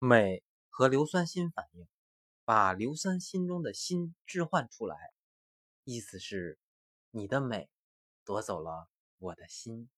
镁和硫酸锌反应，把硫酸锌中的锌置换出来，意思是你的镁夺走了我的心。